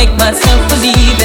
make myself believe.